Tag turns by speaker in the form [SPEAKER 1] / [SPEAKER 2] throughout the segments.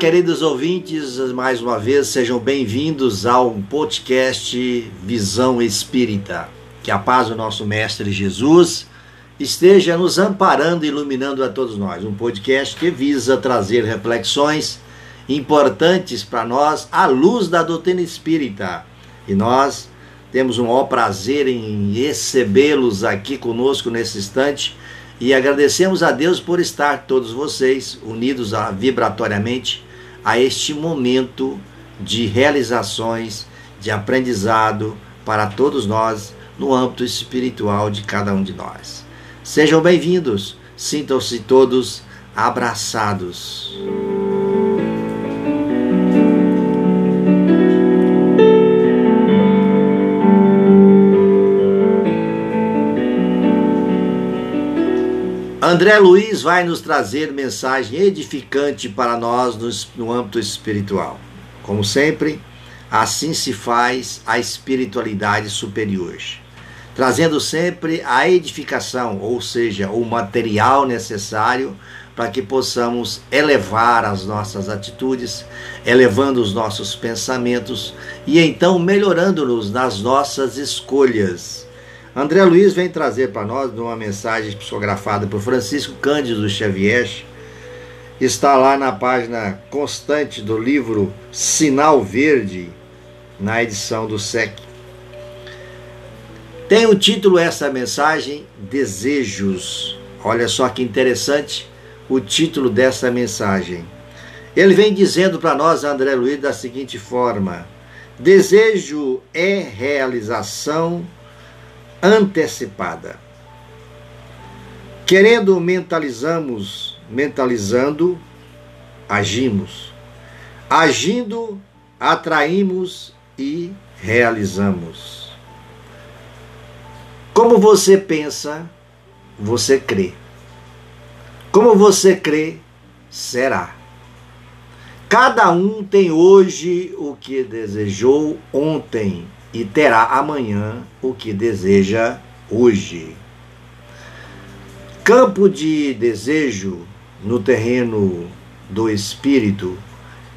[SPEAKER 1] Queridos ouvintes, mais uma vez sejam bem-vindos ao podcast Visão Espírita. Que a paz do nosso Mestre Jesus esteja nos amparando e iluminando a todos nós. Um podcast que visa trazer reflexões importantes para nós à luz da doutrina espírita. E nós temos um maior prazer em recebê-los aqui conosco nesse instante e agradecemos a Deus por estar todos vocês unidos vibratoriamente a este momento de realizações, de aprendizado para todos nós no âmbito espiritual de cada um de nós. Sejam bem-vindos, sintam-se todos abraçados. André Luiz vai nos trazer mensagem edificante para nós no, âmbito espiritual. Como sempre, assim se faz a espiritualidade superior, trazendo sempre a edificação, ou seja, o material necessário para que possamos elevar as nossas atitudes, elevando os nossos pensamentos e então melhorando-nos nas nossas escolhas André Luiz vem trazer para nós uma mensagem psicografada por Francisco Cândido Xavier. Está lá na página constante do livro Sinal Verde, na edição do SEC. Tem o título essa mensagem Desejos. Olha só que interessante o título dessa mensagem. Ele vem dizendo para nós, André Luiz, da seguinte forma: Desejo é realização antecipada. Querendo mentalizamos, mentalizando, agimos. Agindo, atraímos e realizamos. Como você pensa, você crê. Como você crê, será. Cada um tem hoje o que desejou ontem e terá amanhã o que deseja hoje. Campo de desejo no terreno do espírito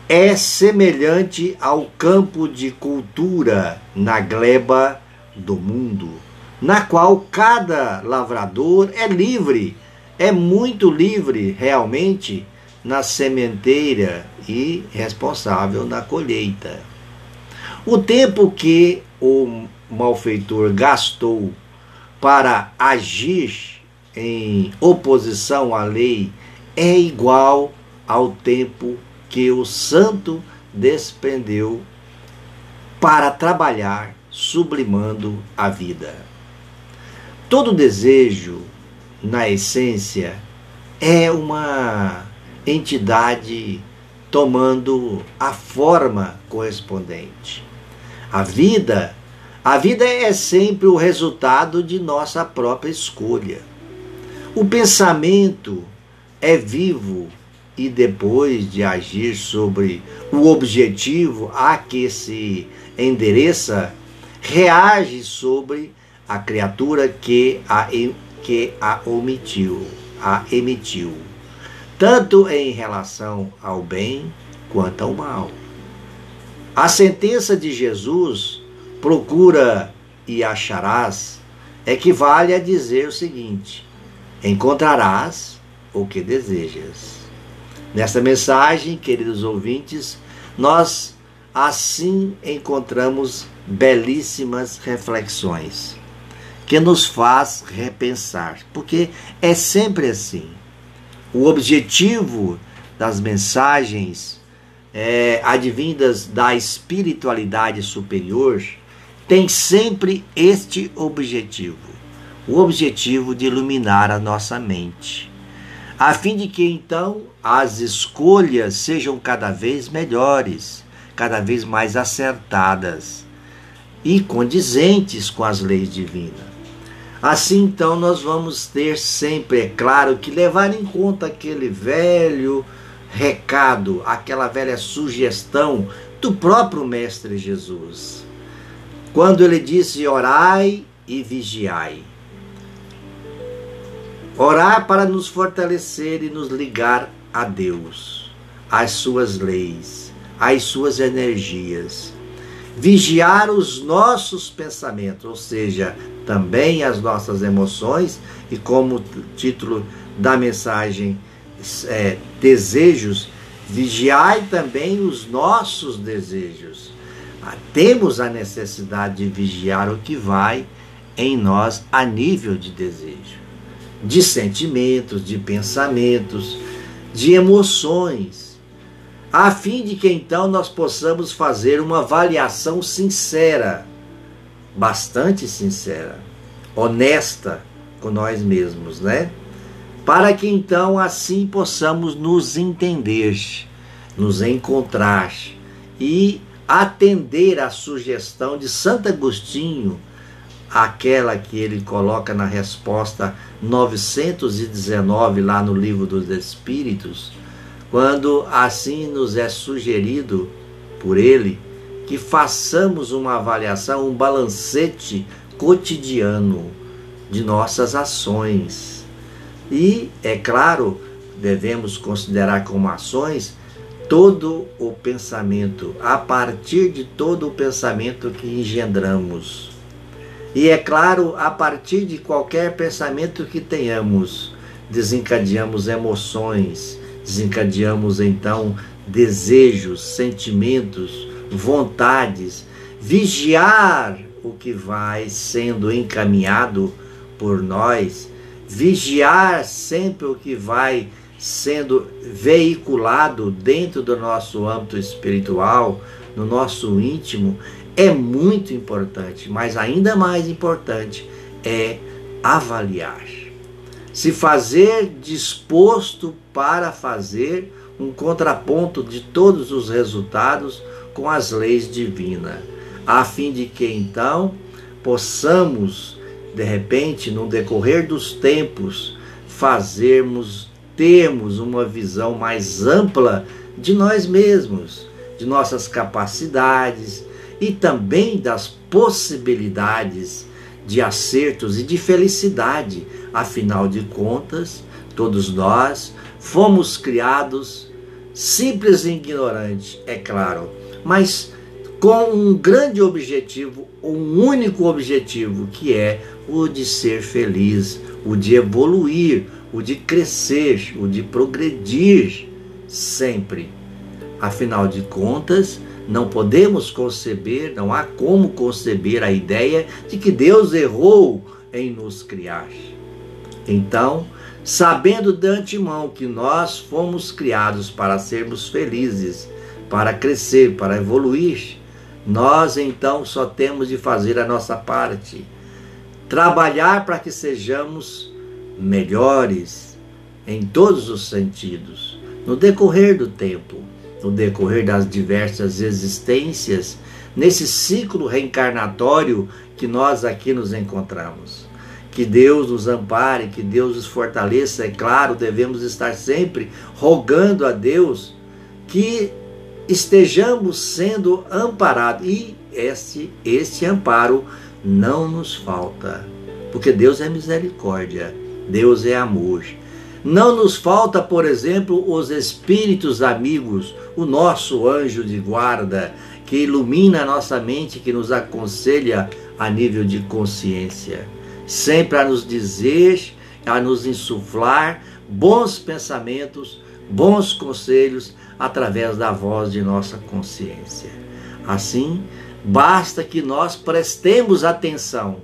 [SPEAKER 1] é semelhante ao campo de cultura na gleba do mundo, na qual cada lavrador é livre, é muito livre realmente na sementeira e responsável na colheita. O tempo que o malfeitor gastou para agir em oposição à lei é igual ao tempo que o santo despendeu para trabalhar sublimando a vida. Todo desejo, na essência, é uma entidade tomando a forma correspondente. A vida, a vida é sempre o resultado de nossa própria escolha. O pensamento é vivo e depois de agir sobre o objetivo a que se endereça, reage sobre a criatura que a, que a omitiu, a emitiu, tanto em relação ao bem quanto ao mal. A sentença de Jesus, procura e acharás, equivale a dizer o seguinte: encontrarás o que desejas. Nesta mensagem, queridos ouvintes, nós assim encontramos belíssimas reflexões que nos faz repensar, porque é sempre assim. O objetivo das mensagens é, advindas da espiritualidade superior tem sempre este objetivo: o objetivo de iluminar a nossa mente, a fim de que então as escolhas sejam cada vez melhores, cada vez mais acertadas e condizentes com as leis divinas. Assim, então, nós vamos ter sempre, é claro, que levar em conta aquele velho recado, aquela velha sugestão do próprio Mestre Jesus. Quando ele disse: orai e vigiai. Orar para nos fortalecer e nos ligar a Deus. as suas leis, as suas energias. Vigiar os nossos pensamentos, ou seja, também as nossas emoções, e como título da mensagem é, desejos, vigiai também os nossos desejos. Ah, temos a necessidade de vigiar o que vai em nós a nível de desejo, de sentimentos, de pensamentos, de emoções, a fim de que então nós possamos fazer uma avaliação sincera, bastante sincera, honesta com nós mesmos, né? Para que então assim possamos nos entender, nos encontrar e atender à sugestão de Santo Agostinho aquela que ele coloca na resposta 919 lá no livro dos Espíritos, quando assim nos é sugerido por ele que façamos uma avaliação, um balancete cotidiano de nossas ações. E, é claro, devemos considerar como ações todo o pensamento, a partir de todo o pensamento que engendramos. E é claro, a partir de qualquer pensamento que tenhamos, desencadeamos emoções, desencadeamos então desejos, sentimentos, vontades, vigiar o que vai sendo encaminhado por nós, vigiar sempre o que vai sendo veiculado dentro do nosso âmbito espiritual, no nosso íntimo, é muito importante, mas ainda mais importante é avaliar. Se fazer disposto para fazer um contraponto de todos os resultados com as leis divinas, a fim de que então possamos, de repente, no decorrer dos tempos, fazermos, termos uma visão mais ampla de nós mesmos, de nossas capacidades, e também das possibilidades de acertos e de felicidade. Afinal de contas, todos nós fomos criados simples e ignorantes, é claro, mas com um grande objetivo, um único objetivo, que é o de ser feliz, o de evoluir, o de crescer, o de progredir sempre. Afinal de contas, não podemos conceber, não há como conceber a ideia de que Deus errou em nos criar. Então, sabendo de antemão que nós fomos criados para sermos felizes, para crescer, para evoluir, nós então só temos de fazer a nossa parte. Trabalhar para que sejamos melhores em todos os sentidos, no decorrer do tempo no decorrer das diversas existências, nesse ciclo reencarnatório que nós aqui nos encontramos. Que Deus nos ampare, que Deus nos fortaleça. É claro, devemos estar sempre rogando a Deus que estejamos sendo amparados. E esse, esse amparo não nos falta. Porque Deus é misericórdia, Deus é amor. Não nos falta, por exemplo, os espíritos amigos, o nosso anjo de guarda, que ilumina a nossa mente, que nos aconselha a nível de consciência, sempre a nos dizer, a nos insuflar bons pensamentos, bons conselhos através da voz de nossa consciência. Assim, basta que nós prestemos atenção,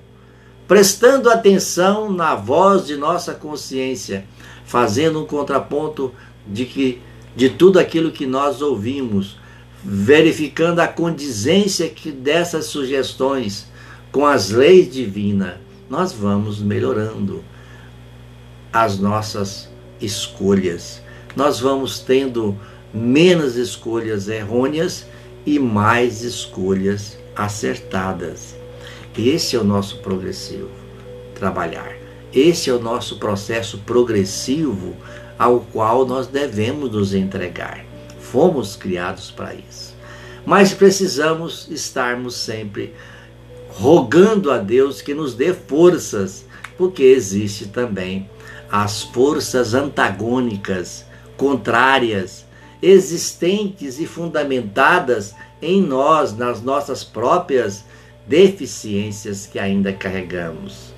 [SPEAKER 1] prestando atenção na voz de nossa consciência fazendo um contraponto de que de tudo aquilo que nós ouvimos, verificando a condizência que dessas sugestões com as leis divinas, nós vamos melhorando as nossas escolhas. Nós vamos tendo menos escolhas errôneas e mais escolhas acertadas. Esse é o nosso progressivo trabalhar. Esse é o nosso processo progressivo ao qual nós devemos nos entregar. Fomos criados para isso. Mas precisamos estarmos sempre rogando a Deus que nos dê forças, porque existe também as forças antagônicas, contrárias, existentes e fundamentadas em nós, nas nossas próprias deficiências que ainda carregamos,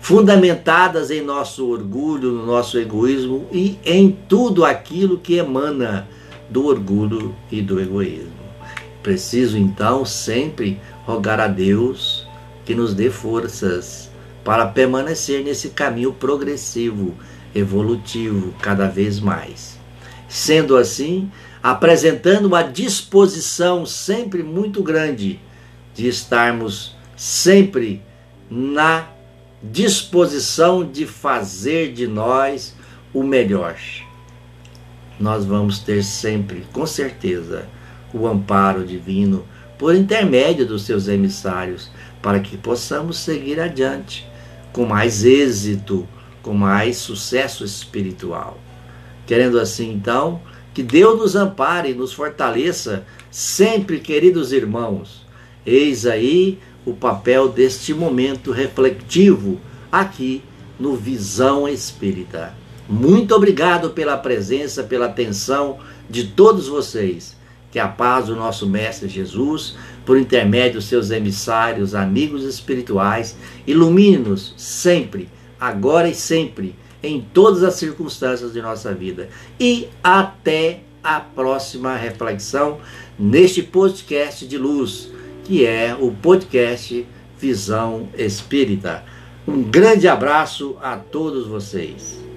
[SPEAKER 1] fundamentadas em nosso orgulho, no nosso egoísmo e em tudo aquilo que emana do orgulho e do egoísmo. Preciso então sempre rogar a Deus que nos dê forças para permanecer nesse caminho progressivo, evolutivo, cada vez mais. Sendo assim, apresentando uma disposição sempre muito grande de estarmos sempre na disposição de fazer de nós o melhor. Nós vamos ter sempre, com certeza, o amparo divino por intermédio dos seus emissários, para que possamos seguir adiante com mais êxito, com mais sucesso espiritual. Querendo assim, então, que Deus nos ampare nos fortaleça sempre, queridos irmãos. Eis aí o papel deste momento refletivo aqui no Visão Espírita. Muito obrigado pela presença, pela atenção de todos vocês. Que a paz do nosso Mestre Jesus, por intermédio dos seus emissários, amigos espirituais, ilumine-nos sempre, agora e sempre, em todas as circunstâncias de nossa vida. E até a próxima reflexão neste podcast de luz, que é o podcast Visão Espírita. Um grande abraço a todos vocês.